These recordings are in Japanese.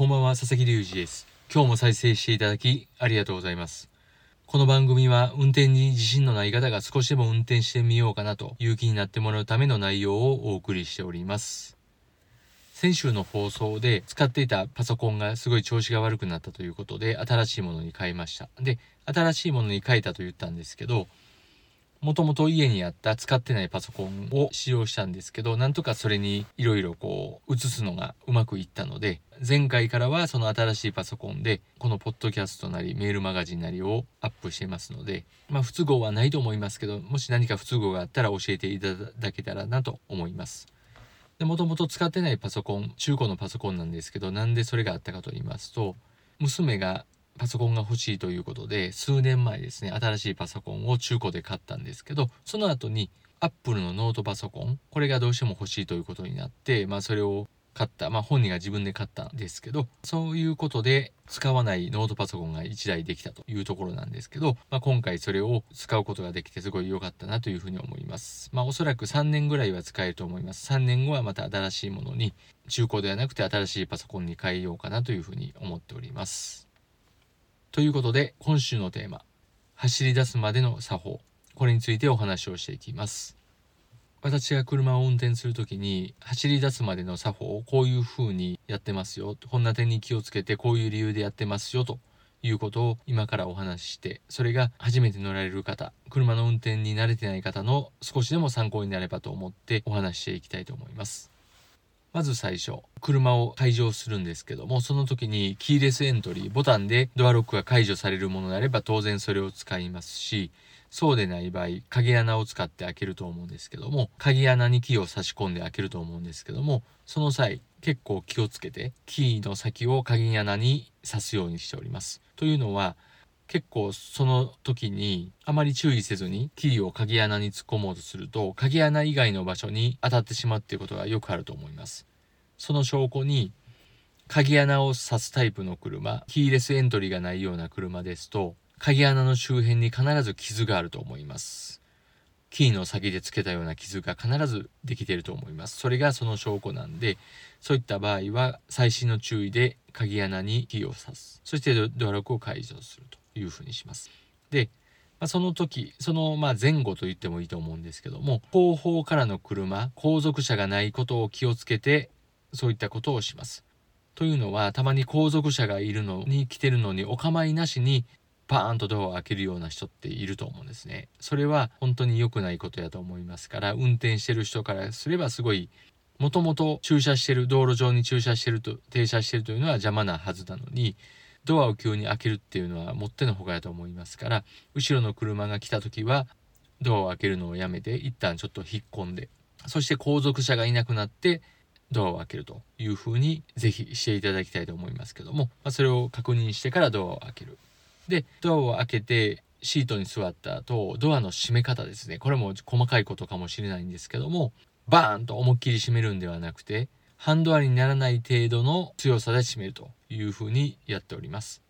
こんばんは、佐々木隆二です。今日も再生していただきありがとうございます。この番組は運転に自信のない方が少しでも運転してみようかなという気になってもらうための内容をお送りしております。先週の放送で使っていたパソコンがすごい調子が悪くなったということで新しいものに変えました。で、新しいものに変えたと言ったんですけど、もともと家にあった使ってないパソコンを使用したんですけど、なんとかそれにいろいろこう移すのがうまくいったので、前回からはその新しいパソコンで、このポッドキャストなりメールマガジンなりをアップしていますので、まあ不都合はないと思いますけど、もし何か不都合があったら教えていただけたらなと思います。で、もともと使ってないパソコン、中古のパソコンなんですけど、なんでそれがあったかと言いますと、娘がパソコンが欲しいということで、数年前ですね、新しいパソコンを中古で買ったんですけど、その後に Apple のノートパソコン、これがどうしても欲しいということになって、まあそれを買った、まあ本人が自分で買ったんですけど、そういうことで使わないノートパソコンが1台できたというところなんですけど、まあ今回それを使うことができてすごい良かったなというふうに思います。まあおそらく3年ぐらいは使えると思います。3年後はまた新しいものに、中古ではなくて新しいパソコンに変えようかなというふうに思っております。ということで今週のテーマ走り出すまでの作法。これについてお話をしていきます。私が車を運転するときに走り出すまでの作法をこういう風にやってますよこんな点に気をつけてこういう理由でやってますよということを今からお話ししてそれが初めて乗られる方車の運転に慣れてない方の少しでも参考になればと思ってお話ししていきたいと思います。まず最初、車を解錠するんですけども、その時にキーレスエントリー、ボタンでドアロックが解除されるものであれば当然それを使いますし、そうでない場合、鍵穴を使って開けると思うんですけども、鍵穴にキーを差し込んで開けると思うんですけども、その際、結構気をつけて、キーの先を鍵穴に刺すようにしております。というのは、結構その時にあまり注意せずにキーを鍵穴に突っ込もうとすると鍵穴以外の場所に当たってしまうっていうことがよくあると思います。その証拠に鍵穴を刺すタイプの車、キーレスエントリーがないような車ですと鍵穴の周辺に必ず傷があると思います。キーの先でつけたような傷が必ずできていると思います。それがその証拠なんで、そういった場合は細心の注意で鍵穴にキーを刺す。そしてドアロックを解除するというふうにします。で、まあ、その時、そのまあ前後と言ってもいいと思うんですけども、後方からの車、後続車がないことを気をつけて、そういったことをします。というのは、たまに後続車がいるのに来てるのにお構いなしにパーンとドアを開けるような人っていると思うんですね。それは本当に良くないことやと思いますから、運転してる人からすればすごい、もともと駐車してる、道路上に駐車してると、停車してるというのは邪魔なはずなのに、ドアを急に開けるっていうのはもってのほかやと思いますから、後ろの車が来た時は、ドアを開けるのをやめて、一旦ちょっと引っ込んで、そして後続車がいなくなって、ドアを開けるというふうにぜひしていただきたいと思いますけども、まあ、それを確認してからドアを開ける。で、ドアを開けてシートに座った後、ドアの閉め方ですね。これも細かいことかもしれないんですけども、バーンと思いっきり閉めるんではなくて、ハンドアにならない程度の強さで閉めるというふうにやっております。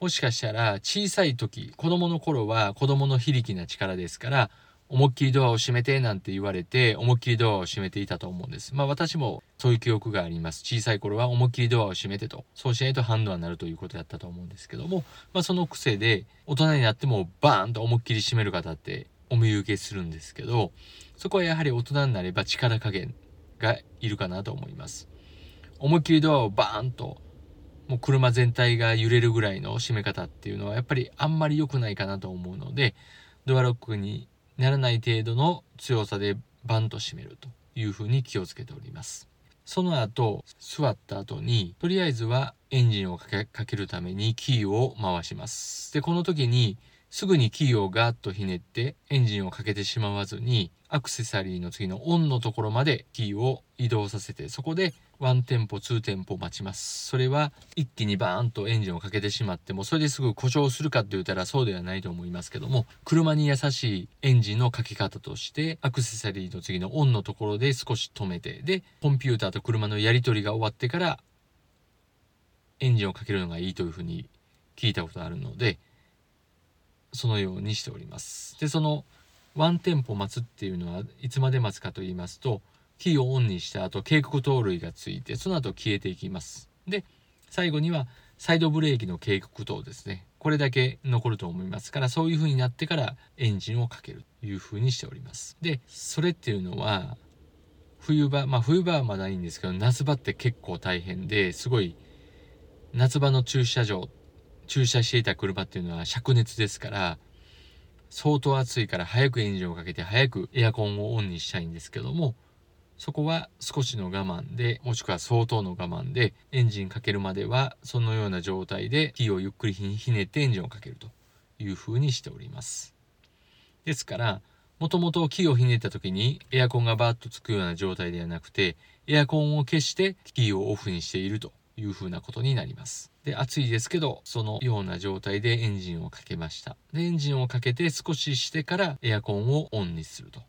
もしかしたら小さい時、子供の頃は子供の非力な力ですから、思いっきりドアを閉めてなんて言われて、思いっきりドアを閉めていたと思うんです。まあ私もそういう記憶があります。小さい頃は思いっきりドアを閉めてと、そうしないとハンドアになるということだったと思うんですけども、まあその癖で大人になってもバーンと思いっきり閉める方ってお見受けするんですけど、そこはやはり大人になれば力加減がいるかなと思います。思いっきりドアをバーンともう車全体が揺れるぐらいの閉め方っていうのはやっぱりあんまり良くないかなと思うので、ドアロックにならない程度の強さでバンと閉めるというふうに気をつけております。その後、座った後に、とりあえずはエンジンをかけかけるためにキーを回します。で、この時にすぐにキーをガーッとひねってエンジンをかけてしまわずにアクセサリーの次のオンのところまでキーを移動させてそこで1テンポ2テンポ待ちます。それは一気にバーンとエンジンをかけてしまってもそれですぐ故障するかって言ったらそうではないと思いますけども車に優しいエンジンのかけ方としてアクセサリーの次のオンのところで少し止めてでコンピューターと車のやり取りが終わってからエンジンをかけるのがいいというふうに聞いたことあるのでそのようにしております。でそのワンテンポ待つっていうのはいつまで待つかと言いますとキーをオンにした後警告灯類がついてその後消えていきます。で最後にはサイドブレーキの警告灯ですねこれだけ残ると思いますからそういう風になってからエンジンをかけるという風にしております。でそれっていうのは冬場まあ冬場はまだいいんですけど夏場って結構大変ですごい夏場の駐車場駐車していた車っていうのは灼熱ですから相当暑いから早くエンジンをかけて早くエアコンをオンにしたいんですけどもそこは少しの我慢でもしくは相当の我慢でエンジンかけるまではそのような状態でキーをゆっくりひねってエンジンをかけるというふうにしております。ですからもともとキーをひねった時にエアコンがバーッとつくような状態ではなくてエアコンを消してキーをオフにしていると。いうふうなことになります。で暑いですけどそのような状態でエンジンをかけました。でエンジンをかけて少ししてからエアコンをオンにすると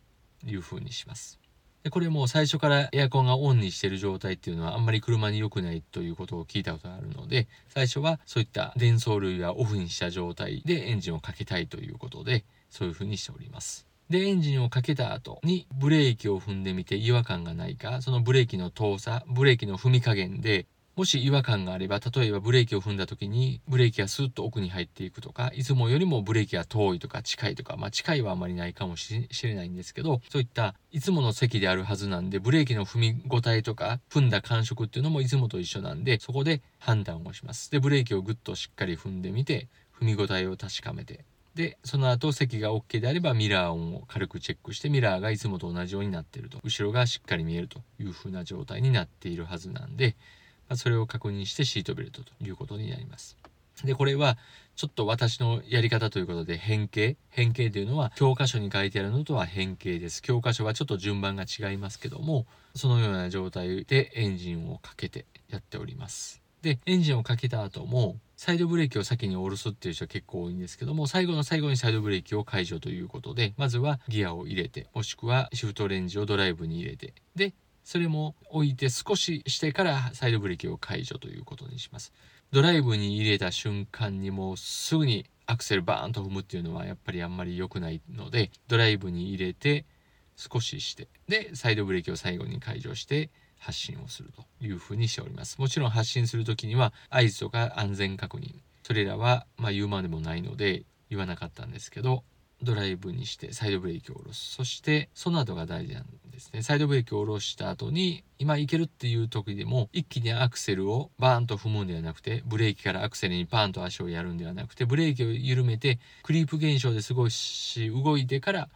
いうふうにします。でこれも最初からエアコンがオンにしてる状態っていうのはあんまり車に良くないということを聞いたことがあるので最初はそういった電装類はオフにした状態でエンジンをかけたいということでそういうふうにしております。でエンジンをかけた後にブレーキを踏んでみて違和感がないかそのブレーキの遠さブレーキの踏み加減でもし違和感があれば、例えばブレーキを踏んだ時に、ブレーキがスーッと奥に入っていくとか、いつもよりもブレーキが遠いとか近いとか、まあ近いはあまりないかもしれないんですけど、そういったいつもの席であるはずなんで、ブレーキの踏み応えとか、踏んだ感触っていうのもいつもと一緒なんで、そこで判断をします。で、ブレーキをぐっとしっかり踏んでみて、踏み応えを確かめて、で、その後席が OK であればミラー音を軽くチェックしてミラーがいつもと同じようになっていると。後ろがしっかり見えるという風な状態になっているはずなんで、それを確認してシートベルトということになります。で、これはちょっと私のやり方ということで変形？変形というのは教科書に書いてあるのとは変形です。教科書はちょっと順番が違いますけども、そのような状態でエンジンをかけてやっております。で、エンジンをかけた後も、サイドブレーキを先に下ろすっていう人は結構多いんですけども、最後の最後にサイドブレーキを解除ということで、まずはギアを入れて、もしくはシフトレンジをドライブに入れて、で、それも置いて少ししてからサイドブレーキを解除ということにします。ドライブに入れた瞬間にもうすぐにアクセルバーンと踏むっていうのはやっぱりあんまり良くないのでドライブに入れて少ししてでサイドブレーキを最後に解除して発進をするというふうにしております。もちろん発進する時には合図とか安全確認。それらはまあ言うまでもないので言わなかったんですけどドライブにしてサイドブレーキを下ろす。そしてその後が大事なんです。ですね。サイドブレーキを下ろした後に今行けるっていう時でも一気にアクセルをバーンと踏むんではなくてブレーキからアクセルにパーンと足をやるんではなくてブレーキを緩めてクリープ現象で少し動いてから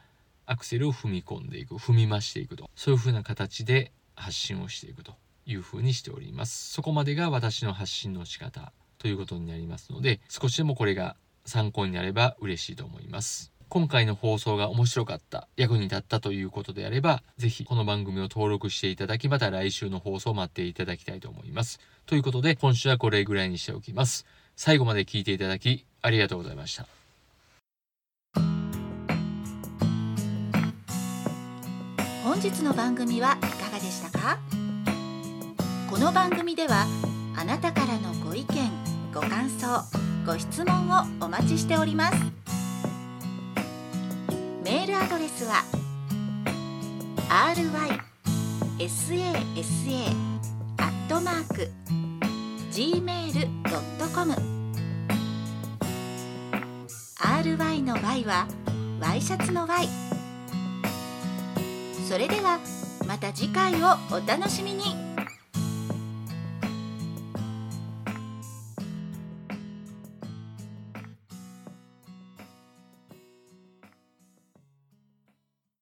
アクセルを踏み込んでいく。踏み増していくと。そういう風な形で発信をしていくという風にしております。そこまでが私の発信の仕方ということになりますので少しでもこれが参考になれば嬉しいと思います。今回の放送が面白かった、役に立ったということであれば、ぜひこの番組を登録していただき、また来週の放送を待っていただきたいと思います。ということで、今週はこれぐらいにしておきます。最後まで聞いていただき、ありがとうございました。本日の番組はいかがでしたか？この番組ではあなたからのご意見ご感想ご質問をお待ちしておりますメールアドレスは rysasa.gmail.com ry の y はワイシャツの y それではまた次回をお楽しみに。